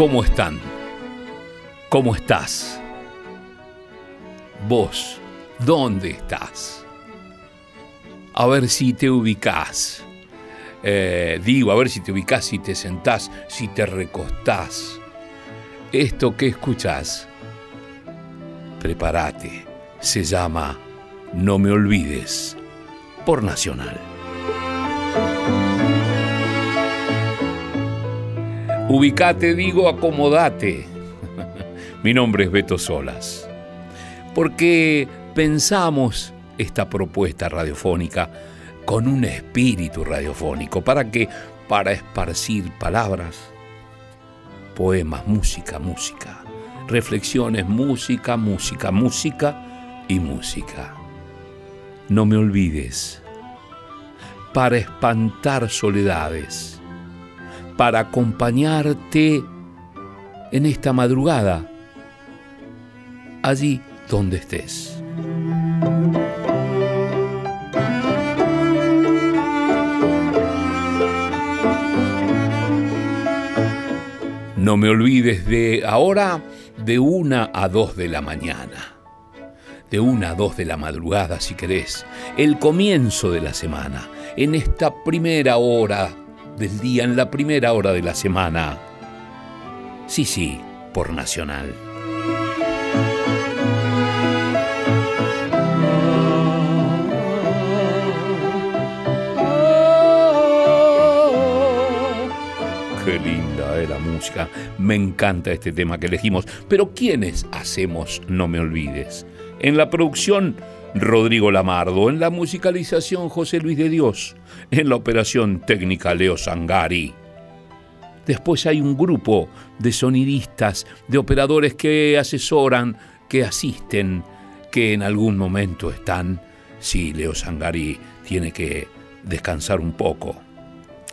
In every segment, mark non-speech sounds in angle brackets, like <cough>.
¿Cómo están? ¿Cómo estás? Vos, ¿dónde estás? A ver si te ubicás. Eh, digo, a ver si te ubicás, si te sentás, si te recostás. Esto que escuchás, prepárate. Se llama No me olvides por Nacional. Ubicate, digo, acomodate. <laughs> Mi nombre es Beto Solas. Porque pensamos esta propuesta radiofónica con un espíritu radiofónico. ¿Para qué? Para esparcir palabras, poemas, música, música, reflexiones, música, música, música y música. No me olvides. Para espantar soledades, para acompañarte en esta madrugada, allí donde estés. No me olvides de ahora de una a dos de la mañana. De una a dos de la madrugada, si querés. El comienzo de la semana. En esta primera hora del día, en la primera hora de la semana. Sí, sí, por Nacional. Qué linda es la música. Me encanta este tema que elegimos. Pero ¿quiénes hacemos No Me Olvides? En la producción, Rodrigo Lamardo. En la musicalización, José Luis de Dios. En la operación técnica, Leo Sangari. Después hay un grupo de sonidistas, de operadores que asesoran, que asisten, que en algún momento están. Sí, Leo Sangari tiene que descansar un poco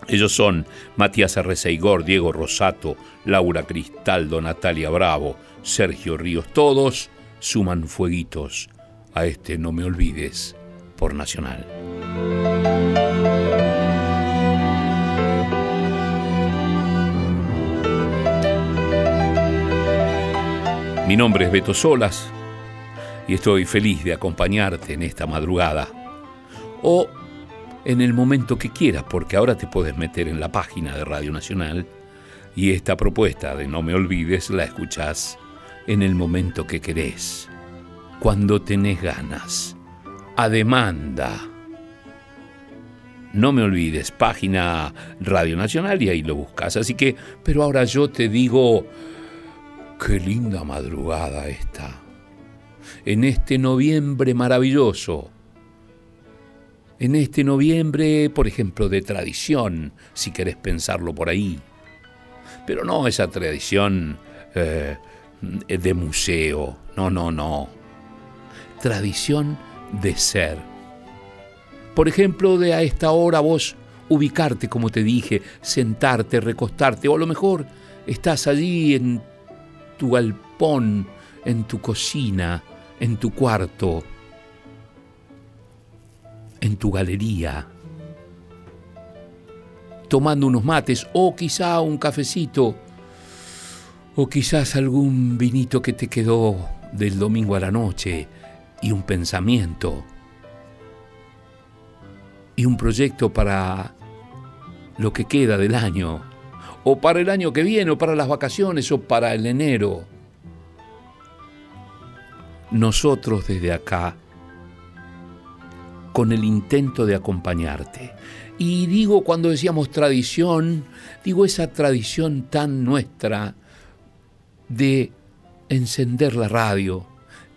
ellos son Matías Arreceigor, Diego Rosato, Laura Cristaldo, Natalia Bravo, Sergio Ríos. Todos suman fueguitos a este No Me Olvides por Nacional. Mi nombre es Beto Solas y estoy feliz de acompañarte en esta madrugada. O en el momento que quieras, porque ahora te puedes meter en la página de Radio Nacional y esta propuesta de No me olvides la escuchás en el momento que querés, cuando tenés ganas, a demanda. No me olvides, página Radio Nacional y ahí lo buscas. Así que, pero ahora yo te digo, qué linda madrugada esta. En este noviembre maravilloso en este noviembre, por ejemplo, de tradición, si querés pensarlo por ahí. Pero no esa tradición eh, de museo, no, no, no. Tradición de ser. Por ejemplo, de a esta hora vos ubicarte, como te dije, sentarte, recostarte, o a lo mejor estás allí en tu galpón, en tu cocina, en tu cuarto, en tu galería, tomando unos mates o quizá un cafecito o quizás algún vinito que te quedó del domingo a la noche y un pensamiento y un proyecto para lo que queda del año o para el año que viene o para las vacaciones o para el enero. Nosotros desde acá con el intento de acompañarte. Y digo, cuando decíamos tradición, digo esa tradición tan nuestra de encender la radio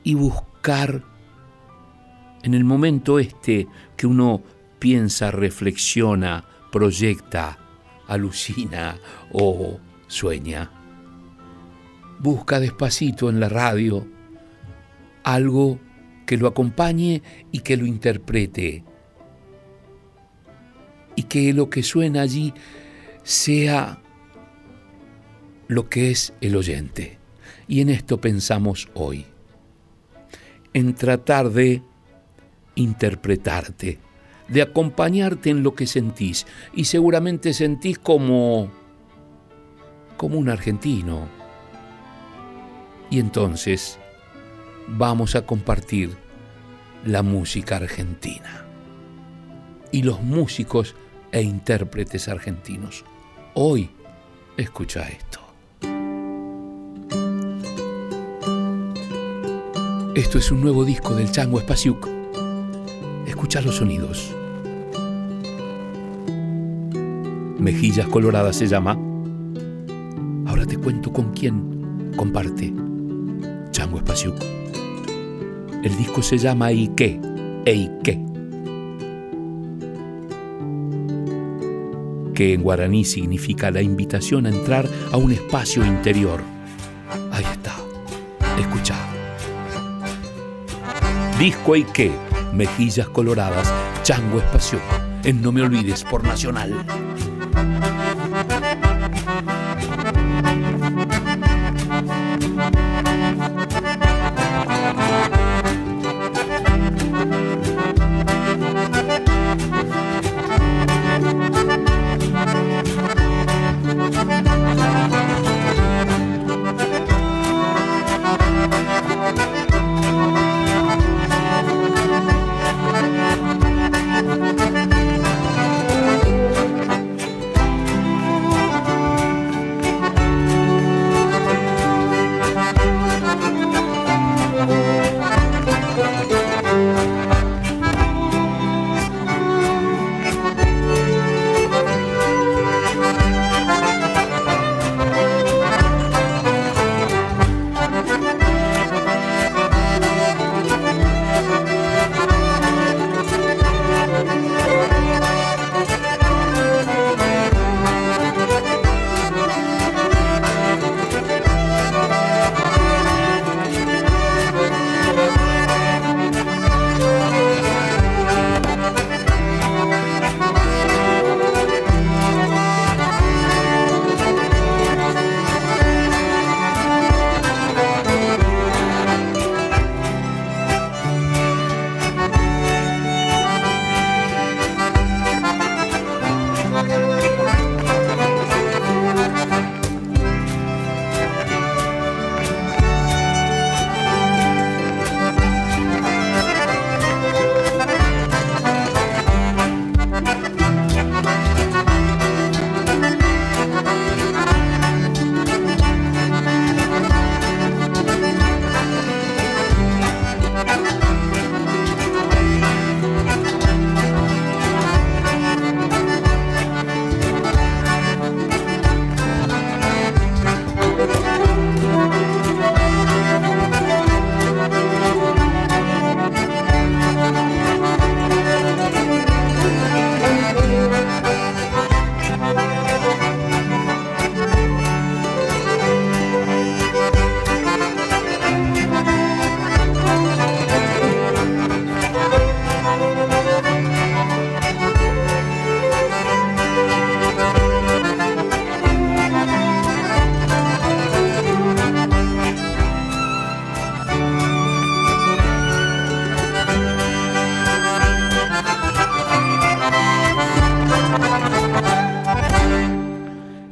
y buscar en el momento este que uno piensa, reflexiona, proyecta, alucina o sueña. Busca despacito en la radio algo que lo acompañe y que lo interprete. Y que lo que suena allí sea lo que es el oyente. Y en esto pensamos hoy, en tratar de interpretarte, de acompañarte en lo que sentís. Y seguramente sentís como como un argentino. Y entonces vamos a compartir la música argentina y los músicos e intérpretes argentinos. Hoy, escucha esto. Esto es un nuevo disco del Chango Espasiuk. Escucha los sonidos. Mejillas Coloradas se llama. Ahora te cuento con quién comparte Chango Espasiuk. El disco se llama Ike, Eike, que en guaraní significa la invitación a entrar a un espacio interior. Ahí está, escucha. Disco Ike, Mejillas Coloradas, Chango Espacio, en No Me Olvides por Nacional.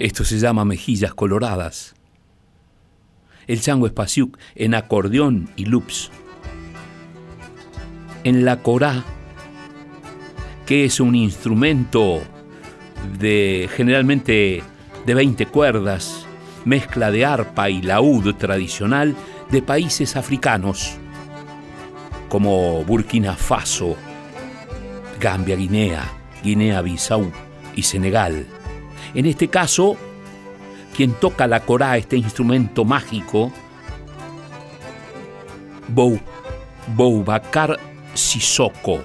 Se llama Mejillas Coloradas. El chango Espasiuk en acordeón y loops. En la corá, que es un instrumento de generalmente de 20 cuerdas, mezcla de arpa y laúd tradicional de países africanos como Burkina Faso, Gambia, Guinea, Guinea-Bissau y Senegal. En este caso, quien toca la corá, este instrumento mágico, Bou, Boubacar Sissoko.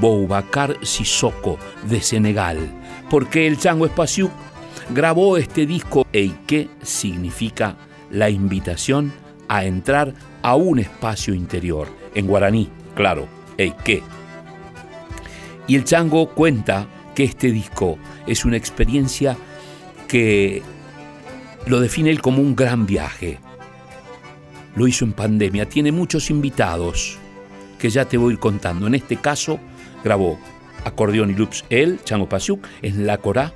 Boubacar Sissoko de Senegal, porque el Chango Espaciu grabó este disco Eike significa la invitación a entrar a un espacio interior, en guaraní, claro, Eike. Y el Chango cuenta que este disco es una experiencia que lo define él como un gran viaje. Lo hizo en pandemia, tiene muchos invitados que ya te voy a ir contando. En este caso, grabó acordeón y loops él, Chango Pasiuk, en La Corá,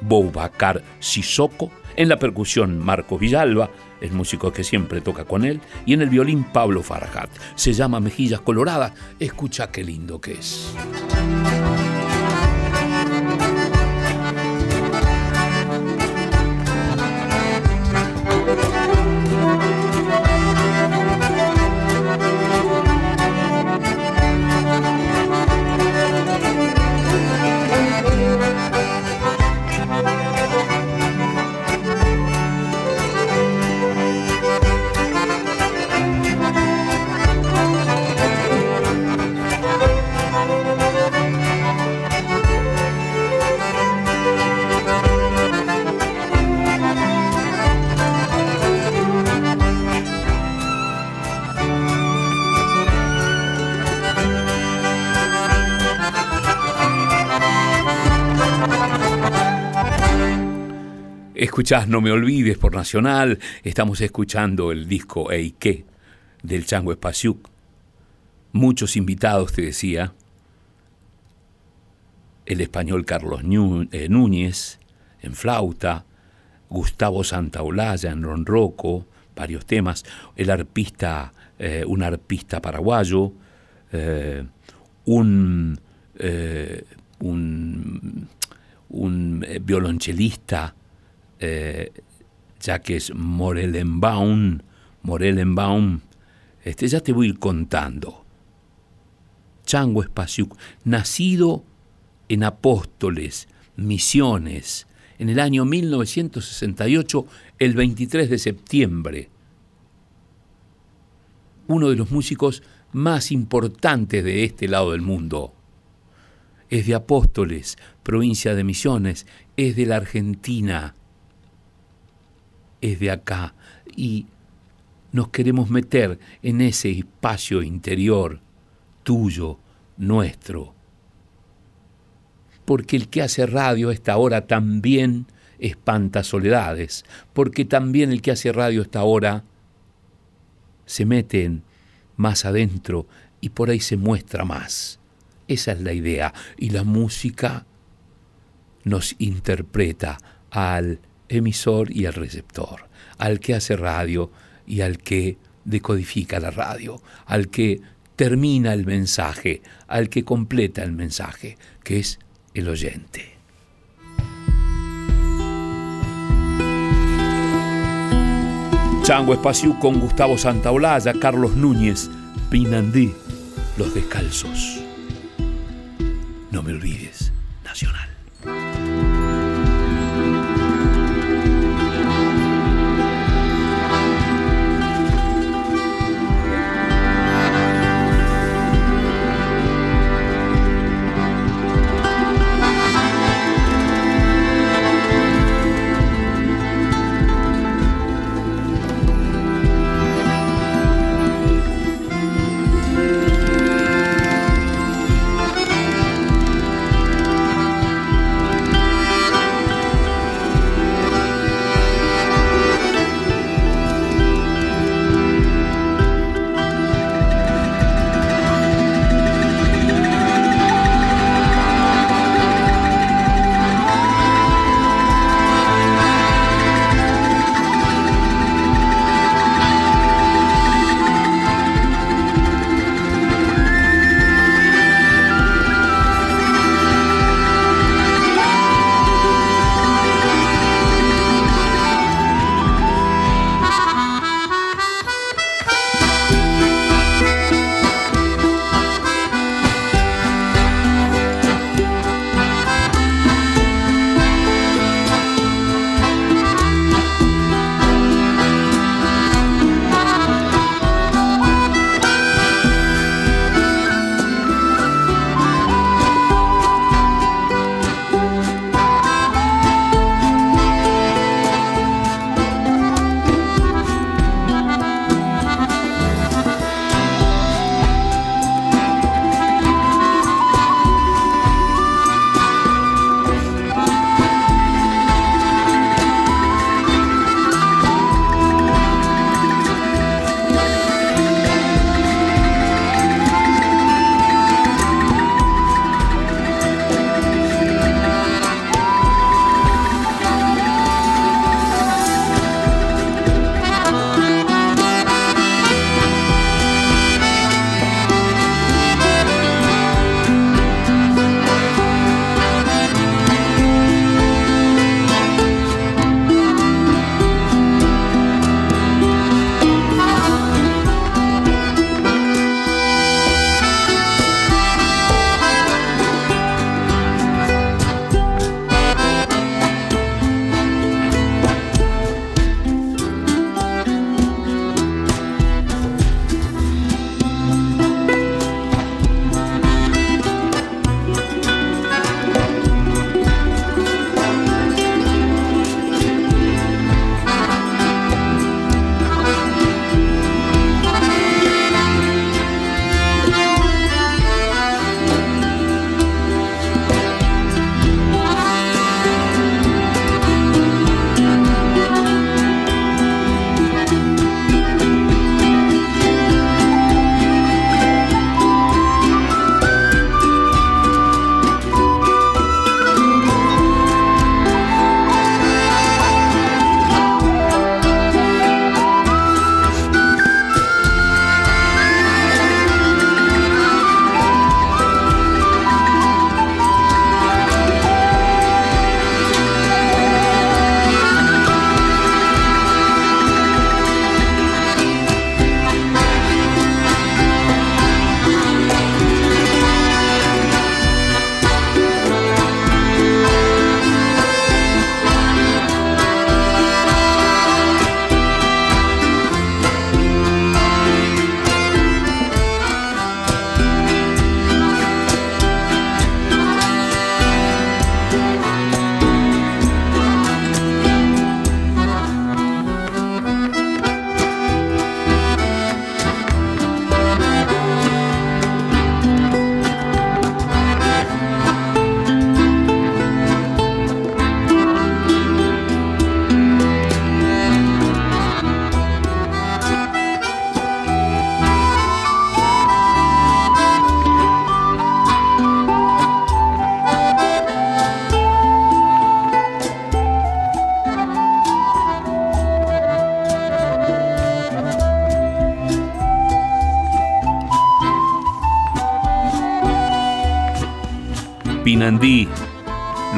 Boubacar Sissoko, En la percusión, Marco Villalba, el músico que siempre toca con él. Y en el violín, Pablo Farajat. Se llama Mejillas Coloradas. Escucha qué lindo que es. No Me Olvides por Nacional, estamos escuchando el disco Eike del Chango Espaciuc. Muchos invitados, te decía, el español Carlos eh, Núñez en flauta, Gustavo Santaolalla en ronroco, varios temas, el arpista, eh, un arpista paraguayo, eh, un, un violonchelista eh, ya que es Morelenbaum, Morelenbaum, este, ya te voy a ir contando. Chango Espaciuc, nacido en Apóstoles, Misiones, en el año 1968, el 23 de septiembre. Uno de los músicos más importantes de este lado del mundo. Es de Apóstoles, provincia de Misiones, es de la Argentina es de acá y nos queremos meter en ese espacio interior tuyo, nuestro. Porque el que hace radio a esta hora también espanta soledades, porque también el que hace radio a esta hora se mete más adentro y por ahí se muestra más. Esa es la idea. Y la música nos interpreta al emisor y al receptor, al que hace radio y al que decodifica la radio, al que termina el mensaje, al que completa el mensaje, que es el oyente. Chango Espacio con Gustavo Santaolalla, Carlos Núñez, Pinandí, Los Descalzos. No me olvides, Nacional.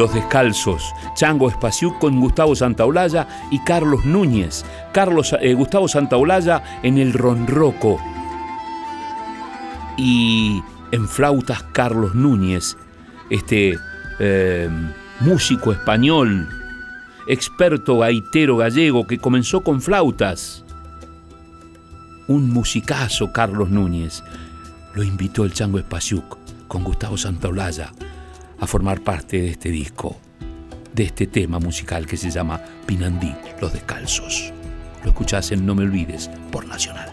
Los Descalzos, Chango Espaciú con Gustavo Santaolalla y Carlos Núñez. Carlos, eh, Gustavo Santaolalla en el Ronroco. Y en flautas Carlos Núñez, este eh, músico español, experto gaitero gallego que comenzó con flautas. Un musicazo Carlos Núñez. Lo invitó el Chango Espaciuc con Gustavo Santaolalla a formar parte de este disco, de este tema musical que se llama Pinandí, Los Descalzos. Lo escuchás en No Me Olvides por Nacional.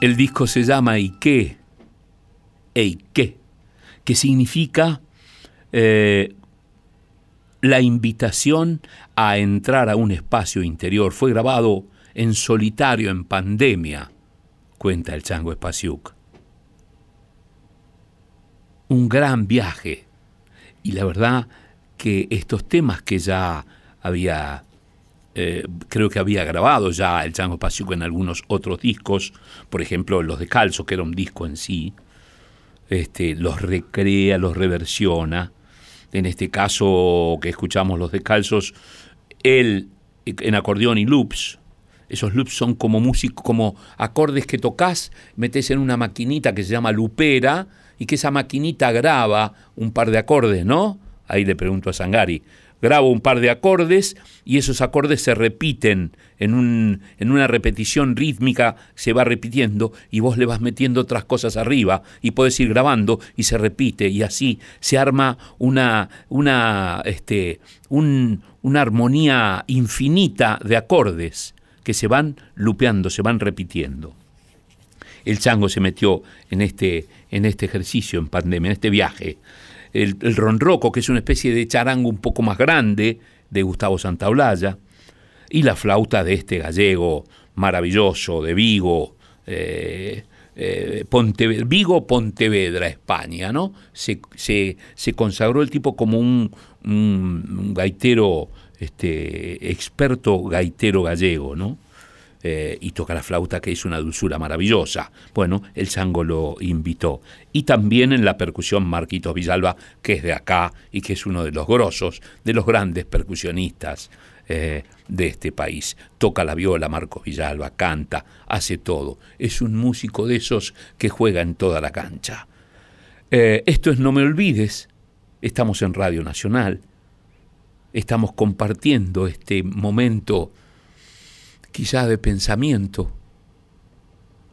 El disco se llama Ike, Eike, que significa eh, la invitación a entrar a un espacio interior. Fue grabado en solitario en pandemia, cuenta el Chango Espaciuc. Un gran viaje. Y la verdad que estos temas que ya había eh, creo que había grabado ya el Chango Espaciuco en algunos otros discos, por ejemplo Los Descalzos, que era un disco en sí, este, los recrea, los reversiona. En este caso que escuchamos Los Descalzos, él en acordeón y loops, esos loops son como música, como acordes que tocas, metes en una maquinita que se llama lupera y que esa maquinita graba un par de acordes, ¿no? Ahí le pregunto a Sangari grabo un par de acordes y esos acordes se repiten en, un, en una repetición rítmica, se va repitiendo y vos le vas metiendo otras cosas arriba y puedes ir grabando y se repite y así se arma una, una, este, una armonía infinita de acordes que se van lupeando, se van repitiendo. El chango se metió en este, en este ejercicio, en pandemia, en este viaje el, ronroco, que es una especie de charango un poco más grande de Gustavo Santaolalla, y la flauta de este gallego maravilloso de Vigo, eh, eh, Vigo, Pontevedra, España, ¿no? Se, consagró el tipo como un, gaitero, este, experto gaitero gallego, ¿no? Eh, y toca la flauta, que es una dulzura maravillosa. Bueno, el Chango lo invitó. Y también en la percusión Marquitos Villalba, que es de acá y que es uno de los grosos, de los grandes percusionistas eh, de este país. Toca la viola Marcos Villalba, canta, hace todo. Es un músico de esos que juega en toda la cancha. Eh, esto es No Me Olvides. Estamos en Radio Nacional. Estamos compartiendo este momento quizá de pensamiento,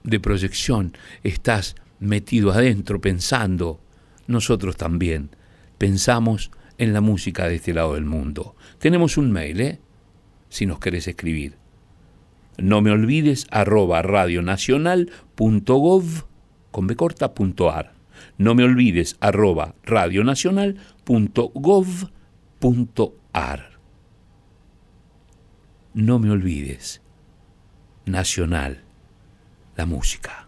de proyección, estás metido adentro pensando, nosotros también pensamos en la música de este lado del mundo. Tenemos un mail, ¿eh? Si nos querés escribir. No me olvides arroba radionacional.gov con. No me olvides arroba radionacional.gov.ar. No me olvides nacional, la música.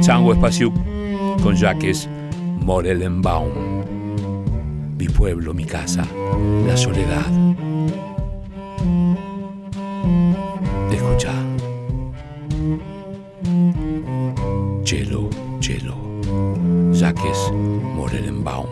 Chango Espacio con Jaques Morelenbaum. Mi pueblo, mi casa, la soledad. Escucha. Chelo, chelo. Jaques Morelenbaum.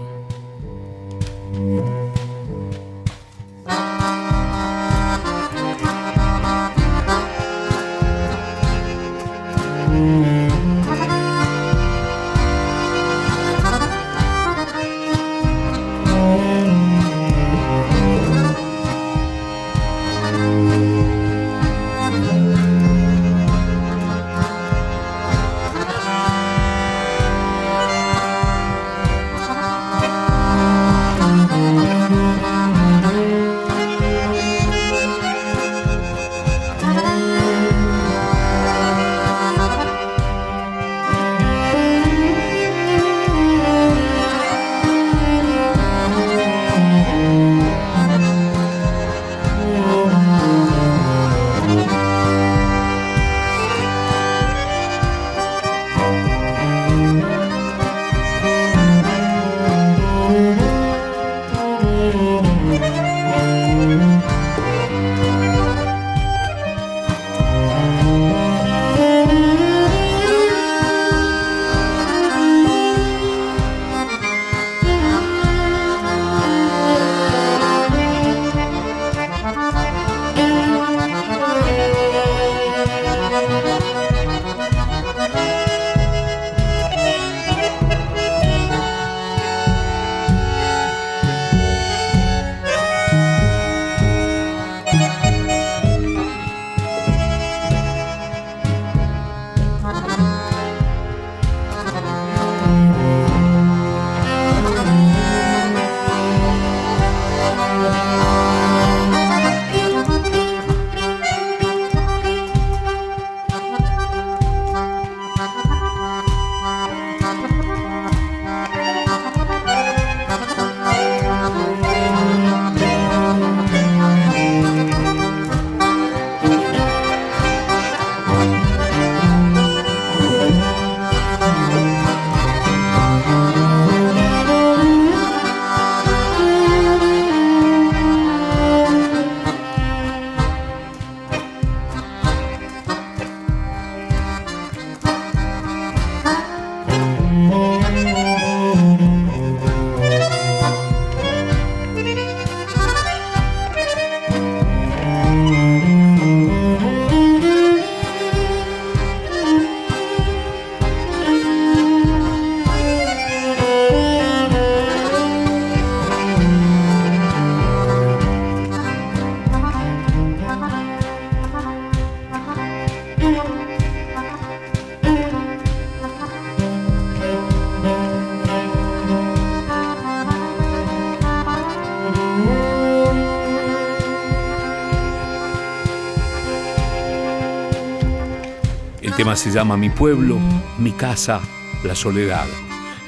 Se llama Mi pueblo, mi casa, la soledad.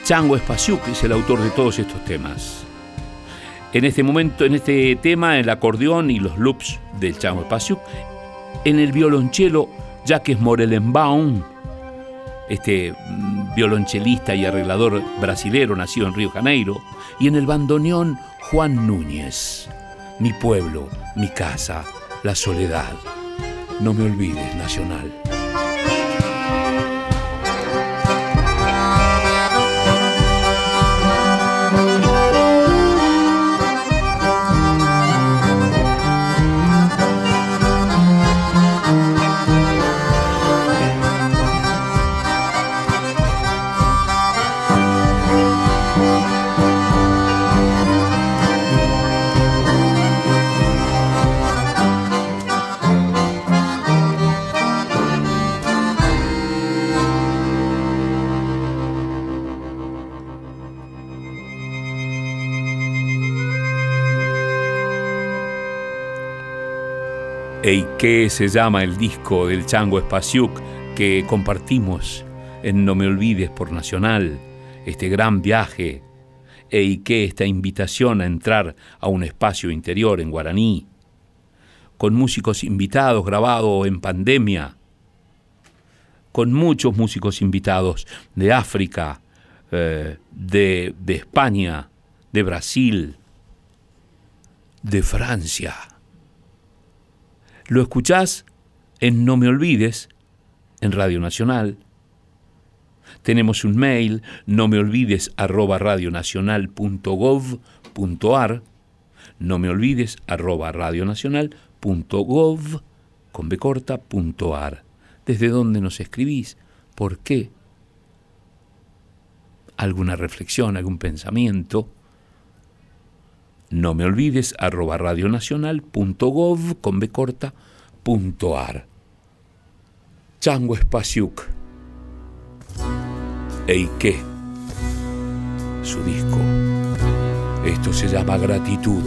Chango Espasiuk es el autor de todos estos temas. En este momento, en este tema, el acordeón y los loops del Chango Espasiuk, en el violonchelo Jacques Morelenbaum, este mm, violonchelista y arreglador brasilero nacido en Río Janeiro, y en el bandoneón Juan Núñez. Mi pueblo, mi casa, la soledad. No me olvides, Nacional. ¿Qué se llama el disco del Chango Espasiuk que compartimos en No Me Olvides por Nacional, este gran viaje, e qué esta invitación a entrar a un espacio interior en guaraní, con músicos invitados grabados en pandemia, con muchos músicos invitados de África, eh, de, de España, de Brasil, de Francia lo escuchás en No Me Olvides, en Radio Nacional. Tenemos un mail, no me olvides arroba radionacional.gov.ar, no me olvides arroba radionacional.gov con B ¿Desde dónde nos escribís? ¿Por qué? ¿Alguna reflexión, algún pensamiento? No me olvides, arroba radionacional.gov con B corta, punto ar. Chango Espasiuk. Eike. Su disco. Esto se llama gratitud.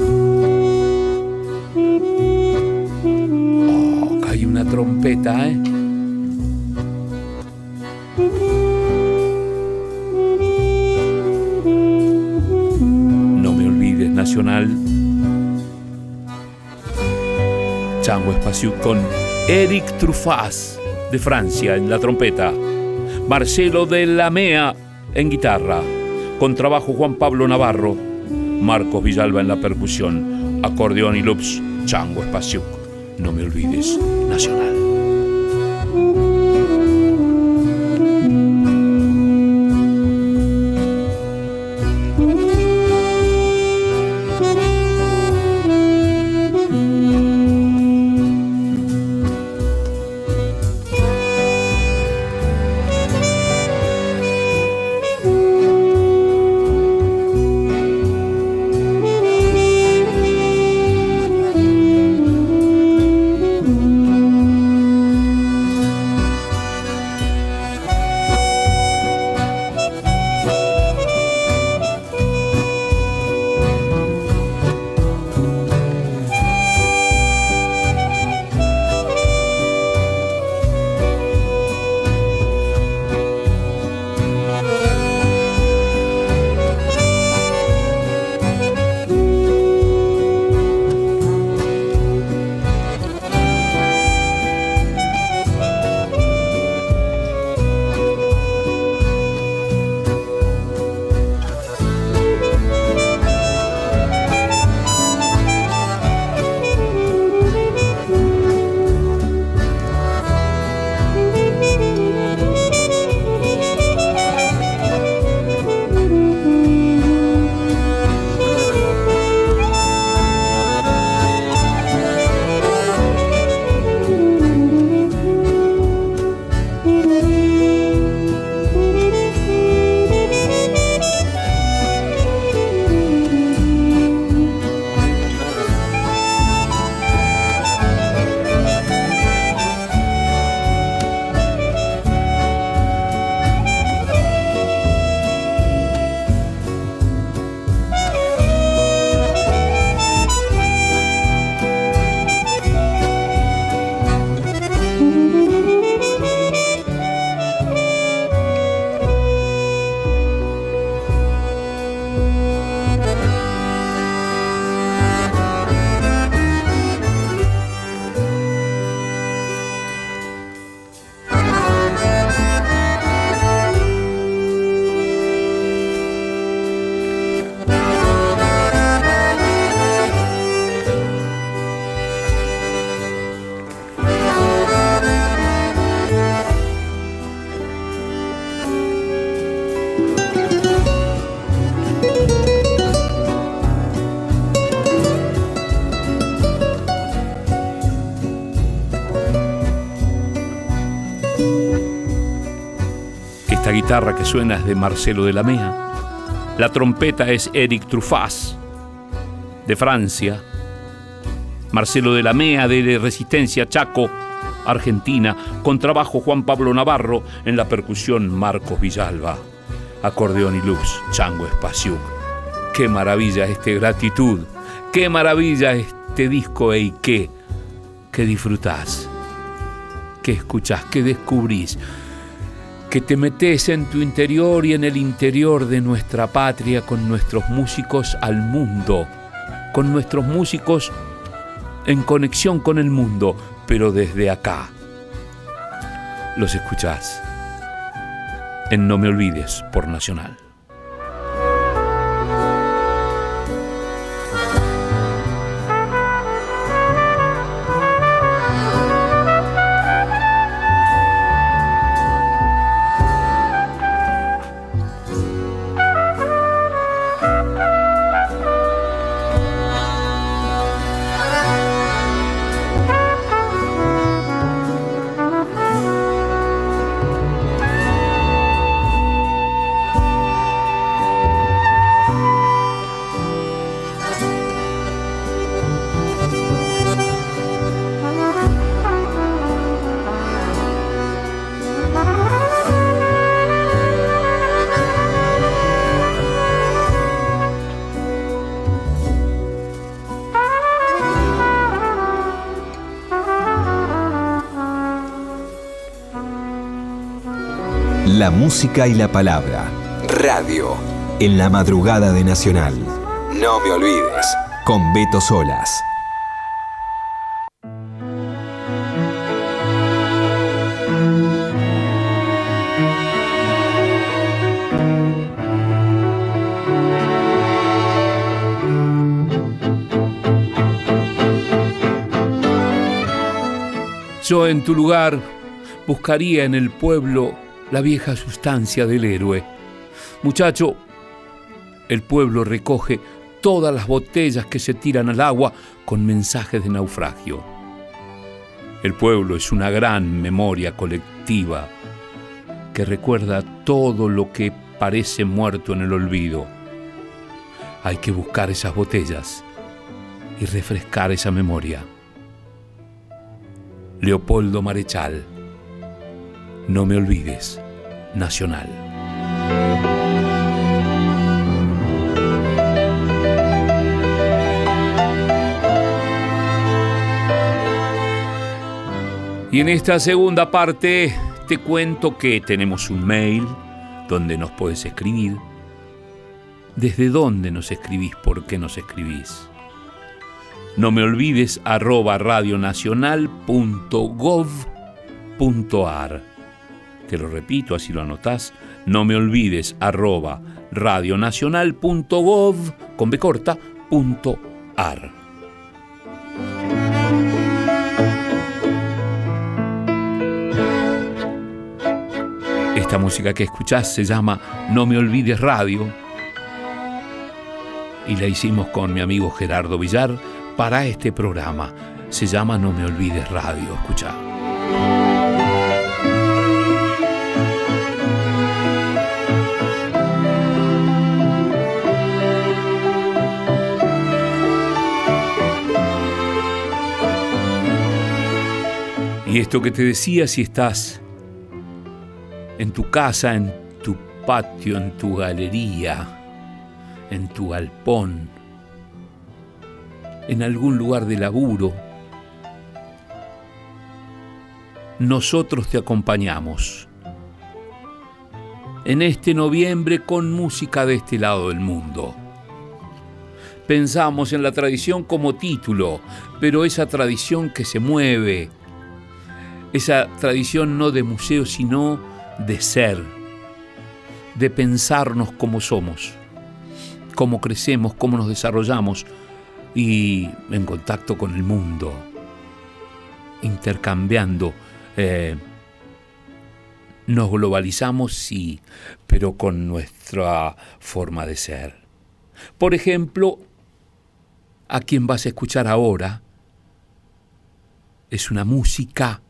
Oh, hay una trompeta, ¿eh? Chango Espacio con Eric Truffaz de Francia en la trompeta, Marcelo de la Mea en guitarra, con trabajo Juan Pablo Navarro, Marcos Villalba en la percusión, acordeón y loops, Chango Espacio. No me olvides, Nacional. Guitarra que suena es de Marcelo de la Mea. La trompeta es Eric Truffaz, de Francia. Marcelo de la Mea, de Resistencia Chaco, Argentina. Con trabajo Juan Pablo Navarro. En la percusión Marcos Villalba. Acordeón y luz, Chango Espacio. Qué maravilla este gratitud. Qué maravilla este disco qué, que disfrutás, que escuchás, que descubrís que te metes en tu interior y en el interior de nuestra patria con nuestros músicos al mundo, con nuestros músicos en conexión con el mundo, pero desde acá. Los escuchás en No Me Olvides por Nacional. Música y la palabra. Radio. En la madrugada de Nacional. No me olvides. Con Beto Solas. Yo en tu lugar buscaría en el pueblo la vieja sustancia del héroe. Muchacho, el pueblo recoge todas las botellas que se tiran al agua con mensajes de naufragio. El pueblo es una gran memoria colectiva que recuerda todo lo que parece muerto en el olvido. Hay que buscar esas botellas y refrescar esa memoria. Leopoldo Marechal no me olvides, Nacional. Y en esta segunda parte te cuento que tenemos un mail donde nos puedes escribir. ¿Desde dónde nos escribís? ¿Por qué nos escribís? No me olvides arroba radionacional.gov.ar te lo repito, así lo anotás, no me olvides, arroba radionacional.gov con Esta música que escuchás se llama No me olvides radio y la hicimos con mi amigo Gerardo Villar para este programa. Se llama No me olvides radio, escuchá. Y esto que te decía, si estás en tu casa, en tu patio, en tu galería, en tu galpón, en algún lugar de laburo, nosotros te acompañamos. En este noviembre con música de este lado del mundo. Pensamos en la tradición como título, pero esa tradición que se mueve, esa tradición no de museo, sino de ser, de pensarnos como somos, cómo crecemos, cómo nos desarrollamos y en contacto con el mundo, intercambiando. Eh, nos globalizamos, sí, pero con nuestra forma de ser. Por ejemplo, a quien vas a escuchar ahora es una música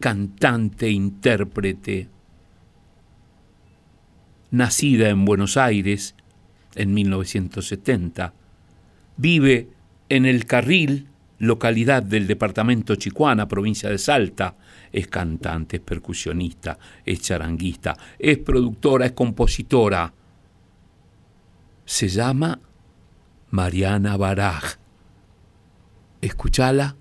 cantante, intérprete, nacida en Buenos Aires en 1970, vive en El Carril, localidad del departamento Chicuana, provincia de Salta, es cantante, es percusionista, es charanguista, es productora, es compositora. Se llama Mariana Baraj. Escuchala.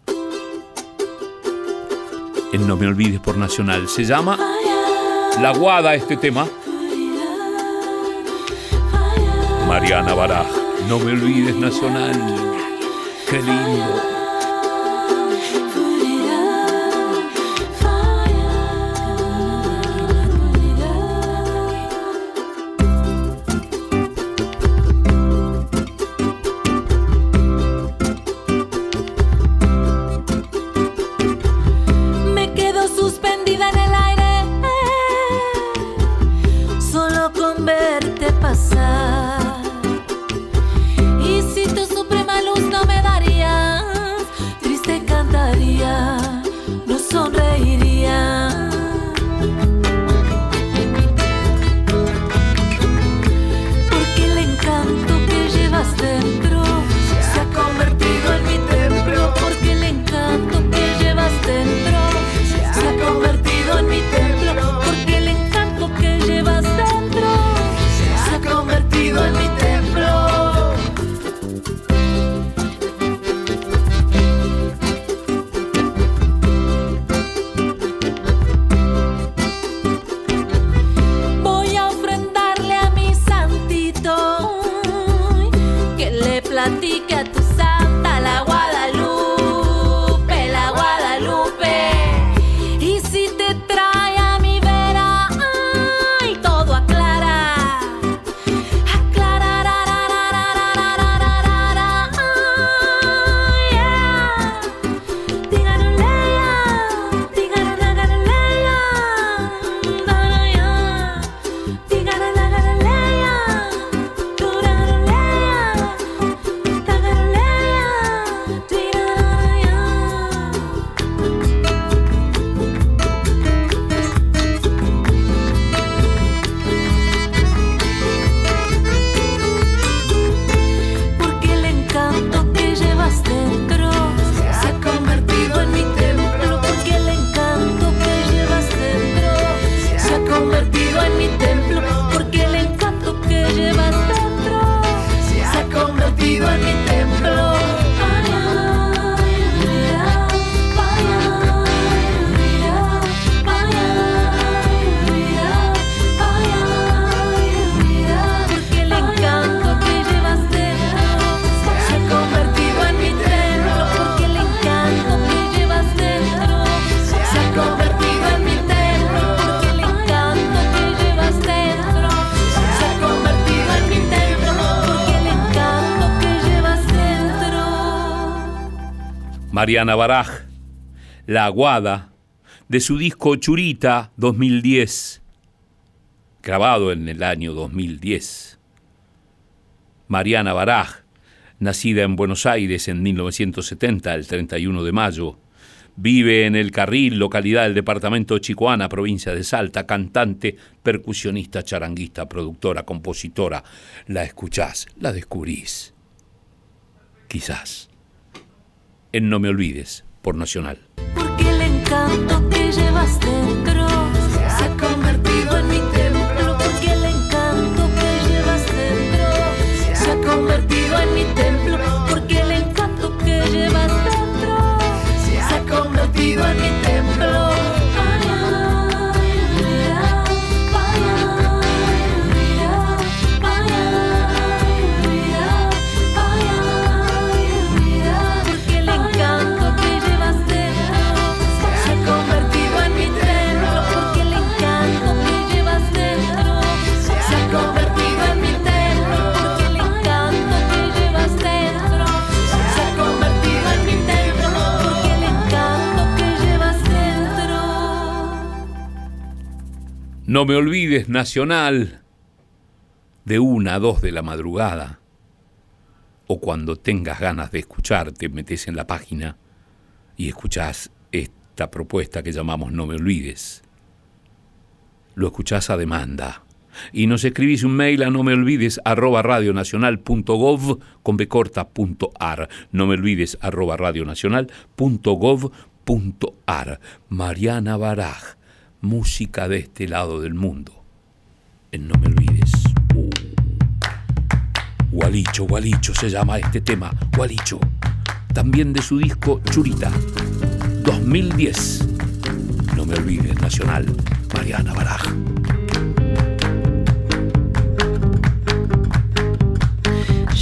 En No Me Olvides por Nacional. Se llama La Guada este tema. Mariana Baraj. No Me Olvides Nacional. Qué lindo. Mariana Baraj, La Aguada, de su disco Churita 2010, grabado en el año 2010. Mariana Baraj, nacida en Buenos Aires en 1970, el 31 de mayo, vive en El Carril, localidad del departamento Chicoana, provincia de Salta, cantante, percusionista, charanguista, productora, compositora. La escuchás, la descubrís. Quizás en No Me Olvides, por Nacional. No me olvides, Nacional, de una a dos de la madrugada, o cuando tengas ganas de escuchar, te metes en la página y escuchás esta propuesta que llamamos No me olvides. Lo escuchás a demanda, Y nos escribís un mail a no me olvides arroba radionacional.gov con becorta.ar. No me olvides arroba radionacional.gov.ar. Mariana Baraj, música de este lado del mundo. En No me olvides. Uh. Gualicho, Gualicho se llama este tema, Gualicho. También de su disco Churita, 2010. No me olvides, Nacional, Mariana Baraj.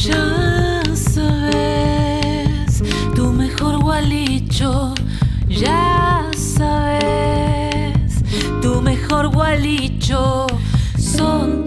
Ya sabes, tu mejor gualicho, ya mejor gualicho. Son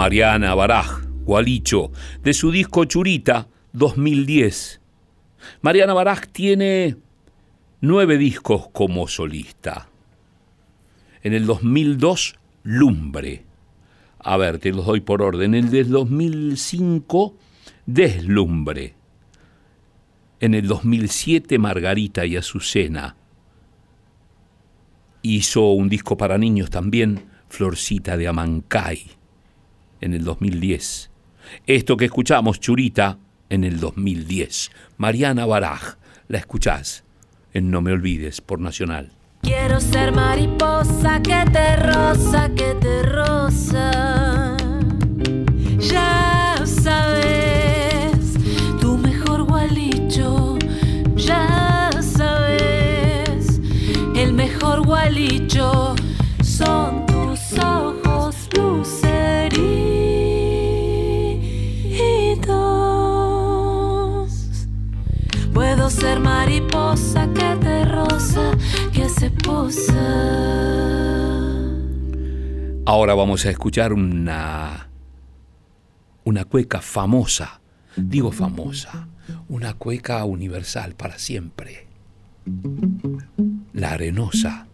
Mariana Baraj, Gualicho, de su disco Churita 2010. Mariana Baraj tiene nueve discos como solista. En el 2002, Lumbre. A ver, te los doy por orden. En el del 2005, Deslumbre. En el 2007, Margarita y Azucena. Hizo un disco para niños también, Florcita de Amancay, en el 2010. Esto que escuchamos, Churita, en el 2010. Mariana Baraj, la escuchás en No Me Olvides por Nacional. Quiero ser mariposa que te rosa, que te rosa. Ya sabes, tu mejor gualicho. Ya sabes, el mejor gualicho son Ser mariposa que te rosa, que se posa. Ahora vamos a escuchar una una cueca famosa, digo famosa, una cueca universal para siempre. La Arenosa,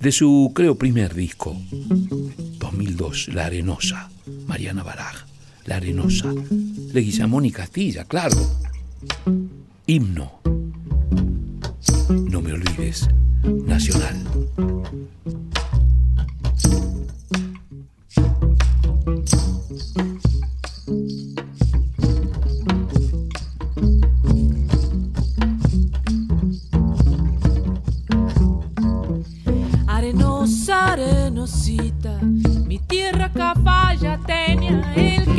de su creo primer disco, 2002, La Arenosa, Mariana Baraj, La Arenosa, Leguizamón y Castilla, claro. Himno. No me olvides, Nacional. Arenosa, arenosita, mi tierra cafalla tenía el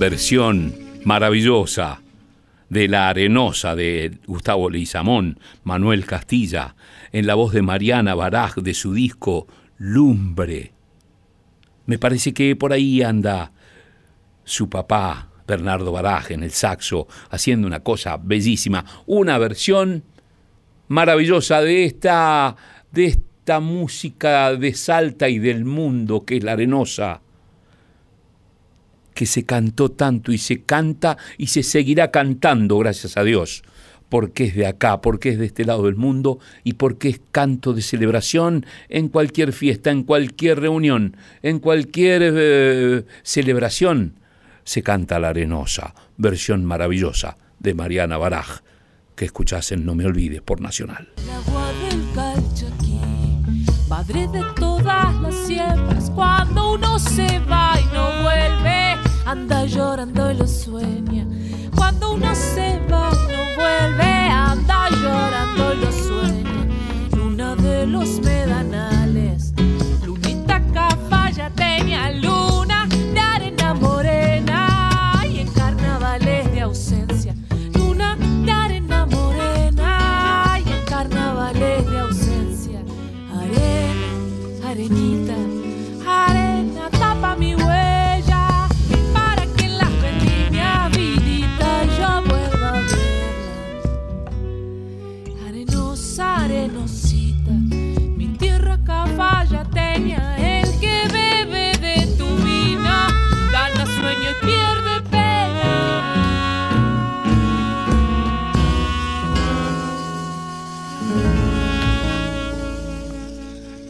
versión maravillosa de La Arenosa de Gustavo Leizamón, Manuel Castilla, en la voz de Mariana Baraj de su disco Lumbre. Me parece que por ahí anda su papá, Bernardo Baraj, en el saxo, haciendo una cosa bellísima, una versión maravillosa de esta, de esta música de Salta y del mundo que es la arenosa que se cantó tanto y se canta y se seguirá cantando, gracias a Dios, porque es de acá, porque es de este lado del mundo y porque es canto de celebración en cualquier fiesta, en cualquier reunión, en cualquier eh, celebración. Se canta la arenosa, versión maravillosa de Mariana Baraj, que escuchasen No Me Olvides por Nacional. El agua del Calchaquí, madre de todas las siembras, cuando uno se va y no vuelve anda llorando y lo sueña. Cuando uno se va, no vuelve, anda llorando y lo sueña. Luna de los medanales, lunita cafalla tenía luna de arena morena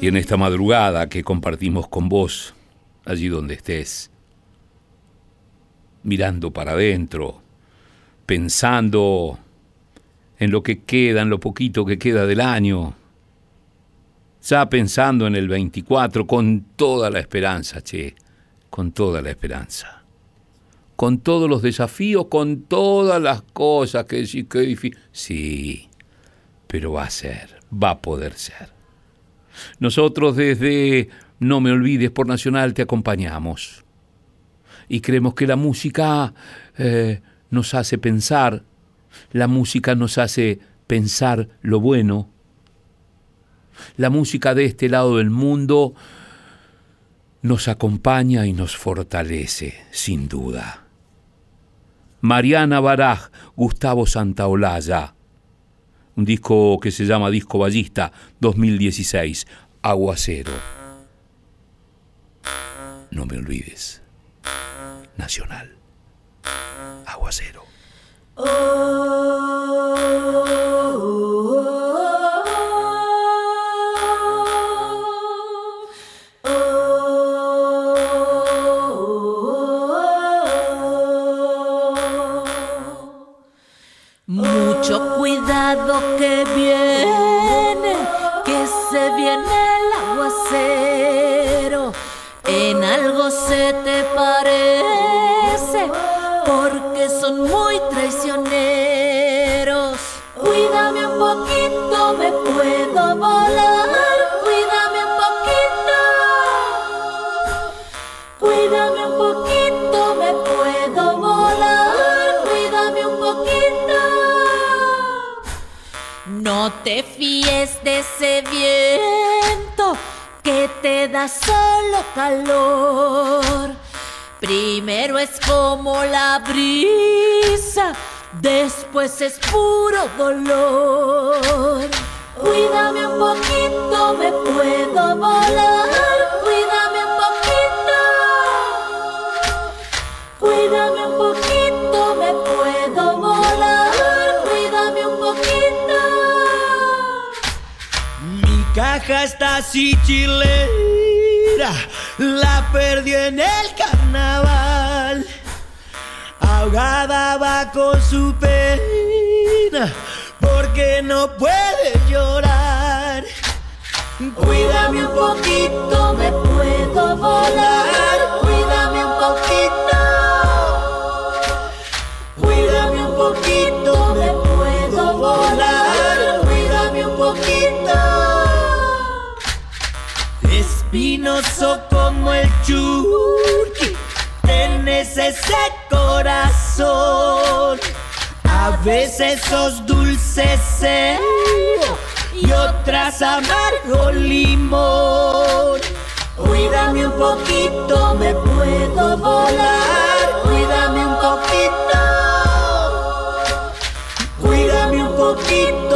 Y en esta madrugada que compartimos con vos, allí donde estés, mirando para adentro, pensando en lo que queda, en lo poquito que queda del año. Ya pensando en el 24 con toda la esperanza, che, con toda la esperanza. Con todos los desafíos, con todas las cosas que sí, que difícil. Sí, pero va a ser, va a poder ser. Nosotros desde No Me Olvides por Nacional te acompañamos. Y creemos que la música eh, nos hace pensar, la música nos hace pensar lo bueno. La música de este lado del mundo nos acompaña y nos fortalece, sin duda. Mariana Baraj, Gustavo Santaolalla, un disco que se llama Disco Ballista 2016, Aguacero. No me olvides, Nacional, Aguacero. Mucho que viene, que se viene el aguacero. En algo se te parece, porque son muy traicioneros. Cuídame un poquito, me puedo volar. No te fíes de ese viento que te da solo calor. Primero es como la brisa, después es puro dolor. Cuídame un poquito, me puedo volar. Cuídame un poquito. Cuídame Mi caja está así chilera, la perdí en el carnaval. Ahogada va con su pena, porque no puede llorar. Cuídame un poquito, me puedo volar. Espinoso como el churqui, tenés ese corazón. A veces sos dulce y otras amargo limón. Cuídame un poquito, me puedo volar. Cuídame un poquito. Cuídame un poquito,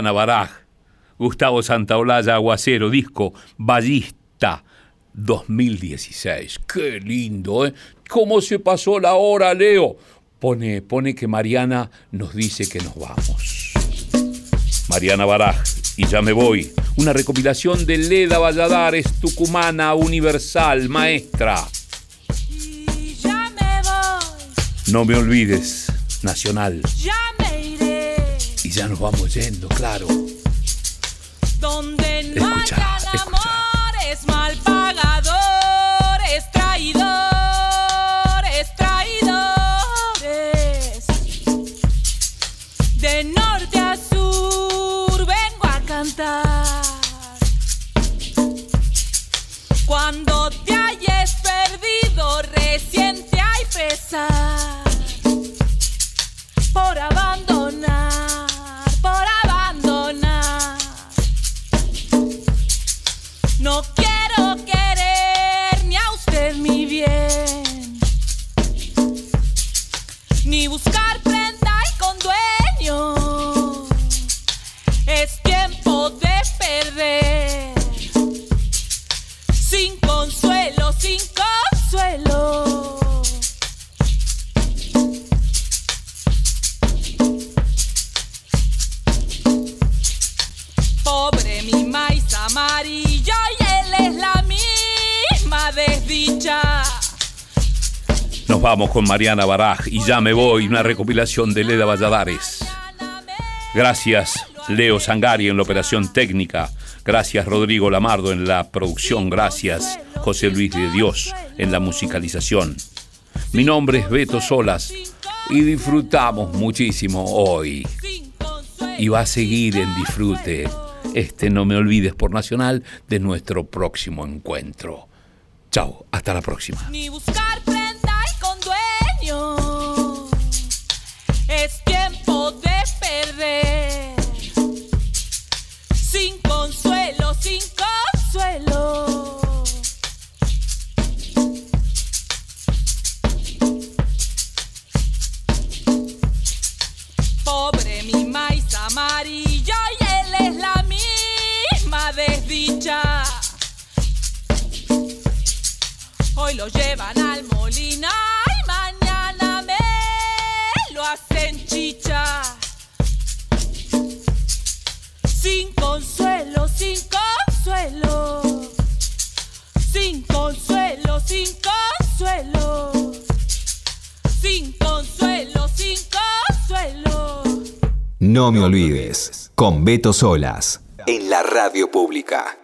Mariana Baraj, Gustavo Santaolalla, Aguacero, disco Ballista 2016. Qué lindo, ¿eh? ¿Cómo se pasó la hora, Leo? Pone, pone que Mariana nos dice que nos vamos. Mariana Baraj, y ya me voy. Una recopilación de Leda Valladares, tucumana, universal, maestra. Y ya me voy, No me olvides, nacional. ya me ya nos vamos yendo, claro. Donde no Escucha, hayan escucha. amores mal pagadores, traidores, traidores. De norte a sur vengo a cantar. Cuando te hayas perdido, recién te hay pesar por abandonar, Vamos con Mariana Baraj y ya me voy, una recopilación de Leda Valladares. Gracias, Leo Sangari en la operación técnica. Gracias, Rodrigo Lamardo en la producción. Gracias, José Luis de Dios en la musicalización. Mi nombre es Beto Solas y disfrutamos muchísimo hoy. Y va a seguir en disfrute este No Me Olvides por Nacional de nuestro próximo encuentro. Chao, hasta la próxima. Lo llevan al molino consuelo, sin consuelo. Sin consuelo, sin consuelo. Sin consuelo, sin consuelo. No me olvides, con Beto Solas, en la radio pública.